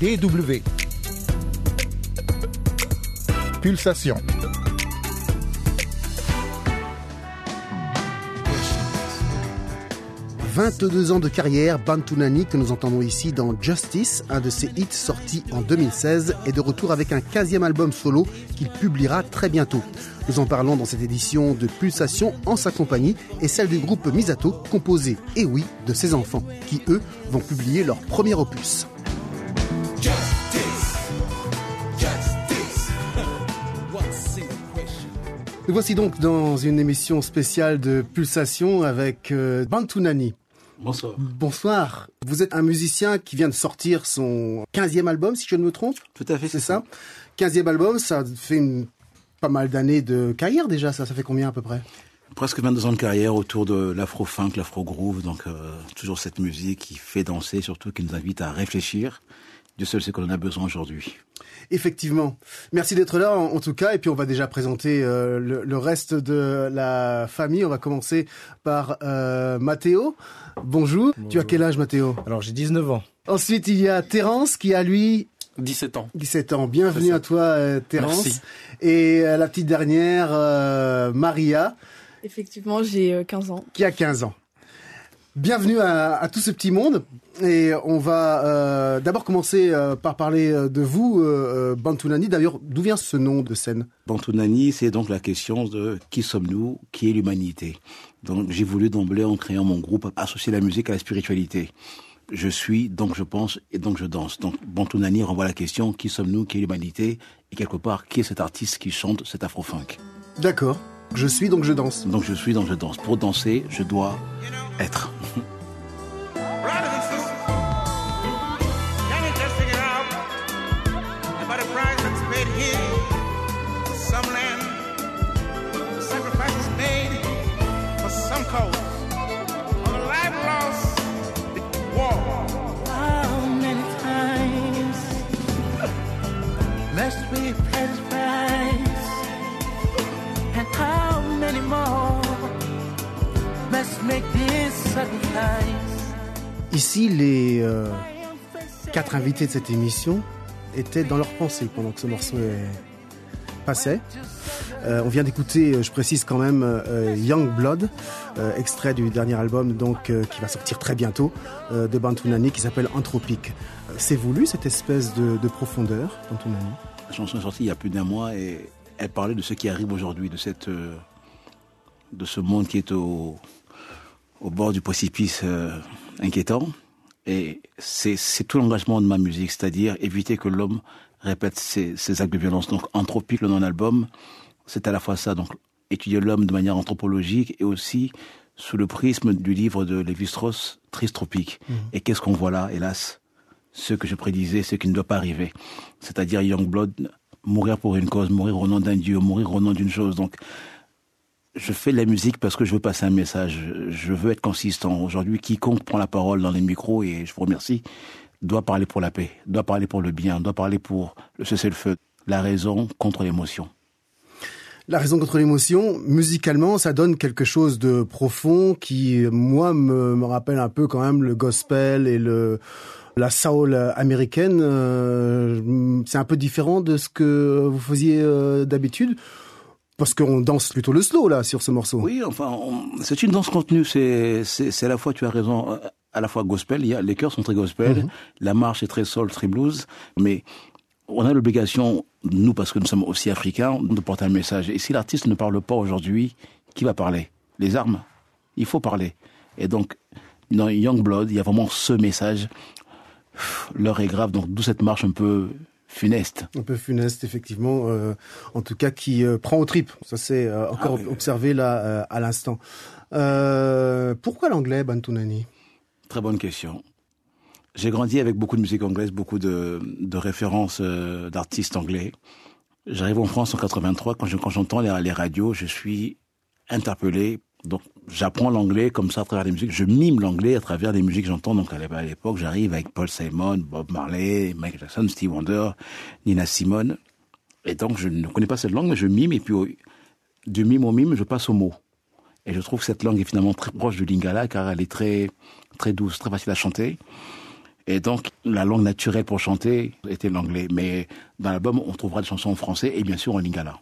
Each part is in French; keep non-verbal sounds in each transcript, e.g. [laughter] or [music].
DW. Pulsation. 22 ans de carrière, Bantunani, que nous entendons ici dans Justice, un de ses hits sortis en 2016, est de retour avec un 15e album solo qu'il publiera très bientôt. Nous en parlons dans cette édition de Pulsation en sa compagnie et celle du groupe Misato, composé, et oui, de ses enfants, qui eux vont publier leur premier opus. [laughs] Nous voici donc dans une émission spéciale de Pulsation avec euh, Bantunani. Bonsoir. Bonsoir. Vous êtes un musicien qui vient de sortir son 15e album, si je ne me trompe. Tout à fait, c'est ça. 15e album, ça fait une, pas mal d'années de carrière déjà, ça. Ça fait combien à peu près? Presque 22 ans de carrière autour de l'afro-funk, l'afro-groove, donc euh, toujours cette musique qui fait danser, surtout qui nous invite à réfléchir. Dieu seul sait qu'on en a besoin aujourd'hui. Effectivement. Merci d'être là en, tout cas. Et puis on va déjà présenter euh, le, reste de la famille. On va commencer par euh, Mathéo. Bonjour. Tu as quel âge Mathéo Alors j'ai 19 ans. Ensuite il y a Terence qui a lui 17 ans. 17 ans. Bienvenue à toi euh, Terence. Merci. Et euh, la petite dernière euh, Maria. Effectivement j'ai 15 ans. Qui a 15 ans. Bienvenue à, tout ce petit monde et on va euh, d'abord commencer euh, par parler euh, de vous, Bantunani. D'ailleurs, d'où vient ce nom de scène? Bantunani, c'est donc la question de qui sommes-nous, qui est l'humanité. Donc j'ai voulu d'emblée, en créant mon groupe, associer la musique à la spiritualité. Je suis, donc je pense, et donc je danse. Donc Bantunani renvoie la question qui sommes-nous, qui est l'humanité, et quelque part, qui est cet artiste qui chante cet afro-funk? D'accord. Je suis donc je danse. Donc je suis donc je danse. Pour danser, je dois être. [laughs] Ici, les euh, quatre invités de cette émission étaient dans leur pensée pendant que ce morceau passait. Euh, on vient d'écouter, euh, je précise quand même, Young Blood, extrait du dernier album donc qui va sortir très bientôt de Bantunani qui s'appelle Anthropique. C'est voulu cette espèce de, de profondeur, Bantunani La chanson est sortie il y a plus d'un mois et elle parlait de ce qui arrive aujourd'hui, de cette de ce monde qui est au, au bord du précipice euh, inquiétant. Et c'est tout l'engagement de ma musique, c'est-à-dire éviter que l'homme répète ses, ses, actes de violence. Donc, Anthropique, le non-album, c'est à la fois ça. Donc, étudier l'homme de manière anthropologique et aussi sous le prisme du livre de Lévi-Strauss, Tristropique. Mmh. Et qu'est-ce qu'on voit là, hélas? Ce que je prédisais, ce qui ne doit pas arriver. C'est-à-dire Youngblood, mourir pour une cause, mourir au nom d'un dieu, mourir au nom d'une chose. Donc, je fais de la musique parce que je veux passer un message. Je veux être consistant. Aujourd'hui, quiconque prend la parole dans les micros, et je vous remercie, doit parler pour la paix, doit parler pour le bien, doit parler pour le cessez-le-feu. La raison contre l'émotion. La raison contre l'émotion, musicalement, ça donne quelque chose de profond qui, moi, me, rappelle un peu quand même le gospel et le la soul américaine. Euh, c'est un peu différent de ce que vous faisiez euh, d'habitude. Parce qu'on danse plutôt le slow là sur ce morceau. Oui, enfin, c'est une danse contenue. C'est c'est à la fois, tu as raison, euh, à la fois gospel. Il y a, les chœurs sont très gospel. Mhm. La marche est très soul, très blues. Mais on a l'obligation, nous, parce que nous sommes aussi africains, de porter un message. Et si l'artiste ne parle pas aujourd'hui, qui va parler? Les armes. Il faut parler. Et donc, dans Young Blood, il y a vraiment ce message. L'heure est grave, donc d'où cette marche un peu funeste. Un peu funeste, effectivement. Euh, en tout cas, qui euh, prend aux tripes. Ça, c'est euh, encore ah observé là à l'instant. pourquoi l'anglais, Bantunani Très bonne question. J'ai grandi avec beaucoup de musique anglaise, beaucoup de, de références d'artistes anglais. J'arrive en France en 83. Quand j'entends les, les radios, je suis interpellé donc j'apprends l'anglais comme ça à travers les musiques. Je mime l'anglais à travers les musiques que j'entends. Donc à l'époque, j'arrive avec Paul Simon, Bob Marley, Michael Jackson, Steve Wonder, Nina Simone. Et donc je ne connais pas cette langue, mais je mime. Et puis du mime au mime, je passe au mot. Et je trouve que cette langue est finalement très proche du lingala car elle est très très douce, très facile à chanter. Et donc, la langue naturelle pour chanter était l'anglais. Mais dans l'album, on trouvera des chansons en français et bien sûr en lingala.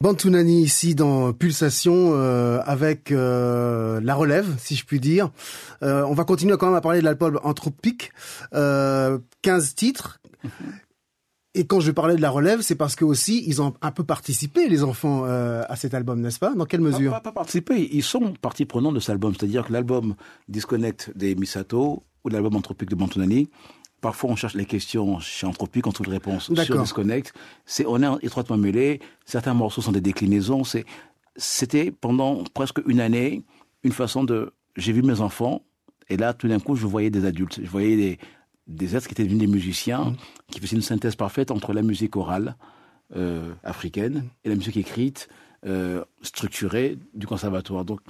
Bantunani ici dans Pulsation euh, avec euh, la relève, si je puis dire. Euh, on va continuer quand même à parler de l'album Anthropique. 15 titres. Et quand je parlais de la relève, c'est parce que aussi ils ont un peu participé, les enfants, à cet album, n'est-ce pas? Dans quelle mesure? pas, pas, participé, ils sont partie prenante de cet album. C'est-à-dire que l'album Disconnect des Misato ou l'album Anthropique de Bantunani, Parfois, on cherche les questions chez Anthropique, on trouve les réponses sur Disconnect. C'est, on est étroitement mêlés. Certains morceaux sont des déclinaisons. C'est, c'était pendant presque une année une façon de. J'ai vu mes enfants et là, tout d'un coup, je voyais des adultes. Je voyais des, des êtres qui étaient devenus des musiciens, mmh. qui faisaient une synthèse parfaite entre la musique orale euh, africaine et la musique écrite, euh, structurée du conservatoire. Donc,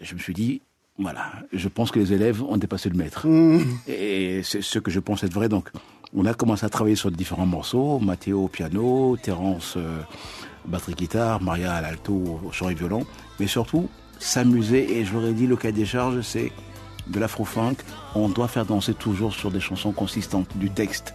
je me suis dit, voilà, je pense que les élèves ont dépassé le maître. Mmh. Et c'est ce que je pense être vrai. Donc, on a commencé à travailler sur différents morceaux. Mathéo au piano, Terence euh, batterie-guitare, Maria à l'alto, au chant et violon. Mais surtout, s'amuser. Et je l'aurais dit, le cas des charges, c'est de l'afro-funk. On doit faire danser toujours sur des chansons consistantes, du texte.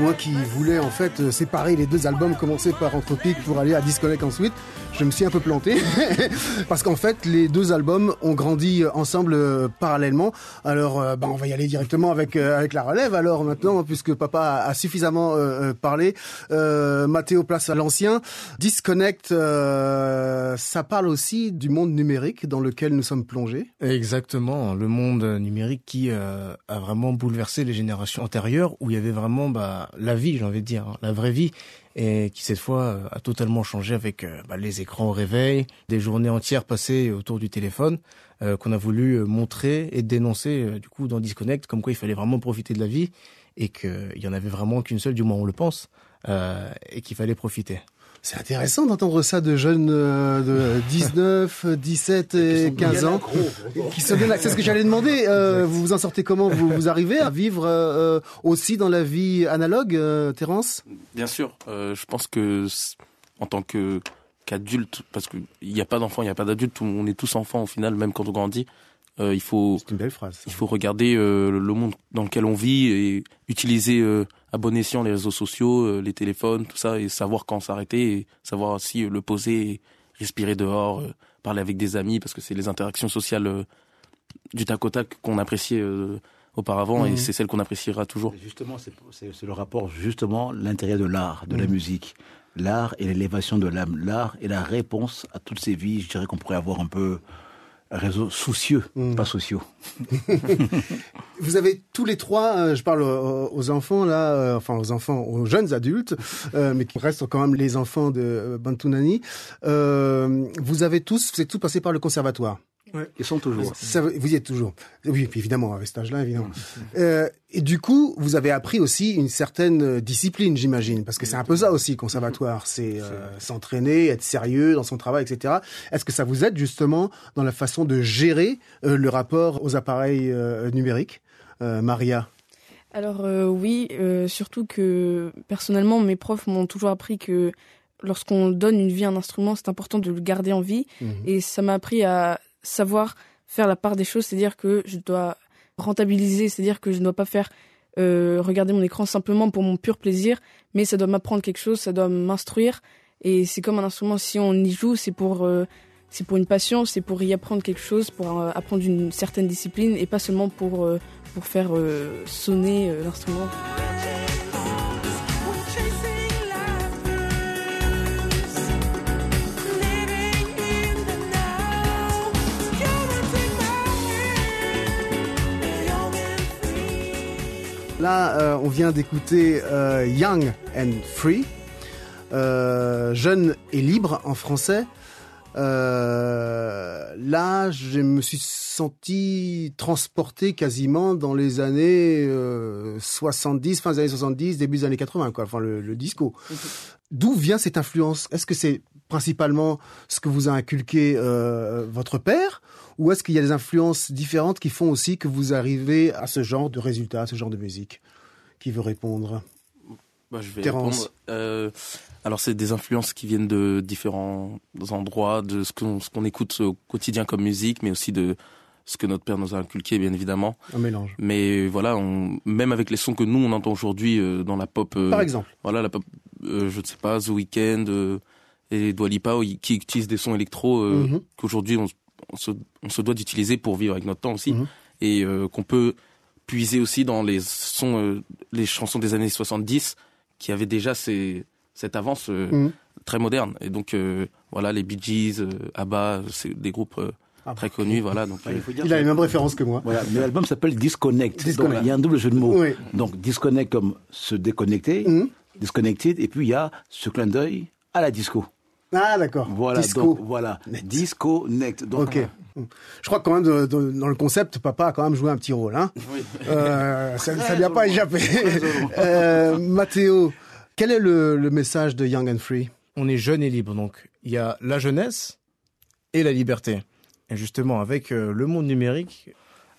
Moi qui voulais en fait séparer les deux albums, commencer par Anthropique pour aller à Disconnect ensuite, je me suis un peu planté [laughs] parce qu'en fait les deux albums ont grandi ensemble euh, parallèlement. Alors euh, bah, on va y aller directement avec euh, avec la relève alors maintenant puisque papa a, suffisamment parlé. Mathéo place à l'ancien. Disconnect, ça parle aussi du monde numérique dans lequel nous sommes plongés. Exactement, le monde numérique qui a vraiment bouleversé les générations antérieures où il y avait vraiment bah, la vie, j'ai envie de dire, hein, la vraie vie et qui cette fois euh, a totalement changé avec euh, bah, les écrans au réveil, des journées entières passées autour du téléphone euh, qu'on a voulu montrer et dénoncer du coup dans Disconnect, comme quoi il fallait vraiment profiter de la vie et qu'il y en avait vraiment qu'une seule, du moins on le pense, et qu'il fallait profiter. C'est intéressant d'entendre ça de jeunes euh, de [laughs] 19, 17 et 15 ans qui sont bien C'est ce que j'allais demander. Euh, vous vous en sortez comment vous, vous arrivez à vivre euh, aussi dans la vie analogue, Terence? Bien sûr. je pense que en tant que qu'adulte, parce qu'il n'y a pas d'enfants, il n'y a pas d'adultes, on est tous enfants au final, même quand on grandit. Il faut. C'est une belle phrase. Il faut regarder le monde dans lequel on vit et utiliser à bon escient les réseaux sociaux, euh, les téléphones, tout ça, et savoir quand s'arrêter, et savoir si euh, le poser, respirer dehors, euh, parler avec des amis, parce que c'est les interactions sociales du tac au tac qu'on appréciait auparavant et mhm. c'est celle qu'on appréciera toujours. Justement, c'est le rapport, justement, l'intérêt de l'art, de la mhm. musique. L'art et l'élévation de l'âme. L'art est la réponse à toutes ces vies, je dirais qu'on pourrait avoir un peu réseau soucieux, hmm. pas sociaux. [laughs] Vous avez tous les trois, euh, je parle aux, enfants là, euh, enfin aux enfants, aux jeunes adultes, euh, mais qui restent quand même les enfants de Bantunani. vous avez tous, vous êtes tous passés par le conservatoire. Ils sont toujours. vous y êtes toujours. Oui, évidemment, avec cet âge-là, évidemment. Euh, et du coup, vous avez appris aussi une certaine euh, discipline, j'imagine, parce que c'est un peu ça aussi, conservatoire. C'est euh, s'entraîner, être sérieux dans son travail, etc. Est-ce que ça vous aide justement dans la façon de gérer euh, le rapport aux appareils euh, numériques, Maria? Alors oui, surtout que personnellement, mes profs m'ont toujours appris que lorsqu'on donne une vie à un instrument, c'est important de le garder en vie. Mhm. Et ça m'a appris à savoir faire la part des choses, c'est-à-dire que je dois rentabiliser, c'est-à-dire que je ne dois pas faire euh, regarder mon écran simplement pour mon pur plaisir, mais ça doit m'apprendre quelque chose, ça doit m'instruire. Et c'est comme un instrument, si on y joue, c'est pour, euh, pour une passion, c'est pour y apprendre quelque chose, pour euh, apprendre une certaine discipline, et pas seulement pour, pour faire sonner l'instrument. Là, euh, on vient d'écouter euh, Young and Free, euh, jeune et libre en français. Là, je me suis senti transporté quasiment dans les années euh, 70, fin des années 70, début des années 80, quoi. Enfin, le, le disco. D'où vient cette influence? Est-ce que c'est principalement ce que vous a inculqué votre père? Ou est-ce qu'il y a des influences différentes qui font aussi que vous arrivez à ce genre de résultat, à ce genre de musique? Qui veut répondre? Bah, je vais Terence. répondre. Euh, alors, c'est des influences qui viennent de différents endroits, de ce qu'on qu'on écoute au quotidien comme musique, mais aussi de ce que notre père nous a inculqué, bien évidemment. Un mélange. Mais voilà, on, même avec les sons que nous on entend aujourd'hui euh, dans la pop, euh, Par exemple. voilà, la pop, euh, je ne sais pas, The Weeknd euh, et Dua Lipa, ils- qui utilisent des sons électro euh, Mhm. qu'aujourd'hui on, on se, on se doit d'utiliser pour vivre avec notre temps aussi, Mhm. et euh, qu'on peut puiser aussi dans les sons, euh, les chansons des années 70 qui avaient déjà ces, cette avance euh, Mhm. très moderne. Et donc euh, voilà, les Bee Gees, euh, ABBA, c'est des groupes euh, Ah, très connus, voilà. Donc Ouais, euh, il faut dire Il a les mêmes références que moi. Voilà, mais l'album s'appelle Disconnect. Disconnect. Donc il y a un double jeu de mots. Oui. Donc disconnect comme se déconnecter, Mhm. disconnected, et puis il y a ce clin d'œil à la disco. Ah, d'accord. Voilà, Disco. donc voilà, disconnect. Donc Ok. Je crois que quand même de- de- dans le concept, papa a quand même joué un petit rôle. Hein Euh, ça ne lui a pas échappé. [laughs] euh, Mathéo, quel est le, le message de Young and Free? On est jeune et libre. Donc, il y a la jeunesse et la liberté. Et justement, avec euh, le monde numérique,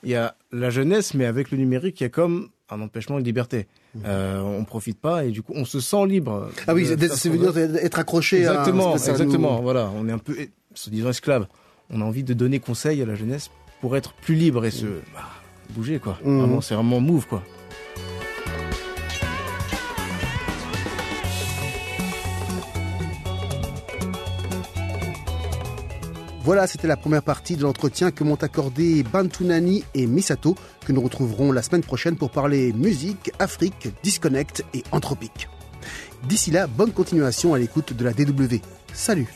il y a la jeunesse, mais avec le numérique, il y a comme un empêchement de liberté. Euh, on profite pas et du coup, on se sent libre. Ah oui, c'est- veut. être accroché à... Exactement, que ça nous- exactement. Voilà, on est un peu, se disant esclave. On a envie de donner conseil à la jeunesse pour être plus libre et se bah, bouger quoi. Mhm. Vraiment, c'est vraiment move quoi. Voilà, c'était la première partie de l'entretien que m'ont accordé Bantunani et Misato, que nous retrouverons la semaine prochaine pour parler musique, Afrique, disconnect et anthropique. D'ici là, bonne continuation à l'écoute de la DW. Salut